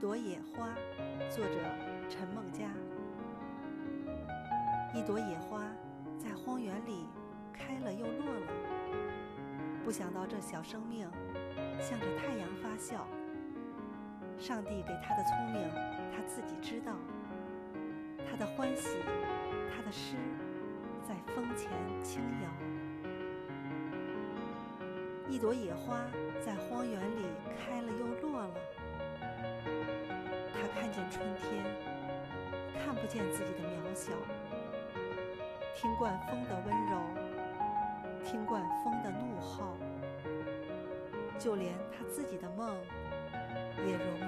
朵野花，作者陈梦佳。一朵野花在荒原里开了又落了，不想到这小生命向着太阳发笑。上帝给他的聪明，他自己知道。他的欢喜，他的诗，在风前轻摇。一朵野花在荒原里看见春天，看不见自己的渺小。听惯风的温柔，听惯风的怒号，就连他自己的梦也容易。